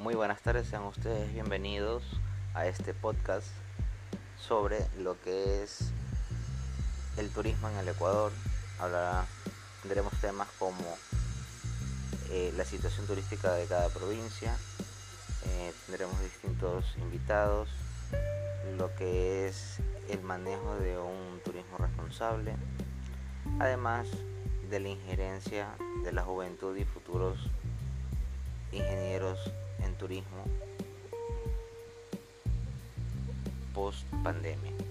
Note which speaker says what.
Speaker 1: Muy buenas tardes, sean ustedes bienvenidos a este podcast sobre lo que es el turismo en el Ecuador. Hablará, tendremos temas como eh, la situación turística de cada provincia, eh, tendremos distintos invitados, lo que es el manejo de un turismo responsable, además de la injerencia de la juventud y futuros ingenieros en turismo post pandemia.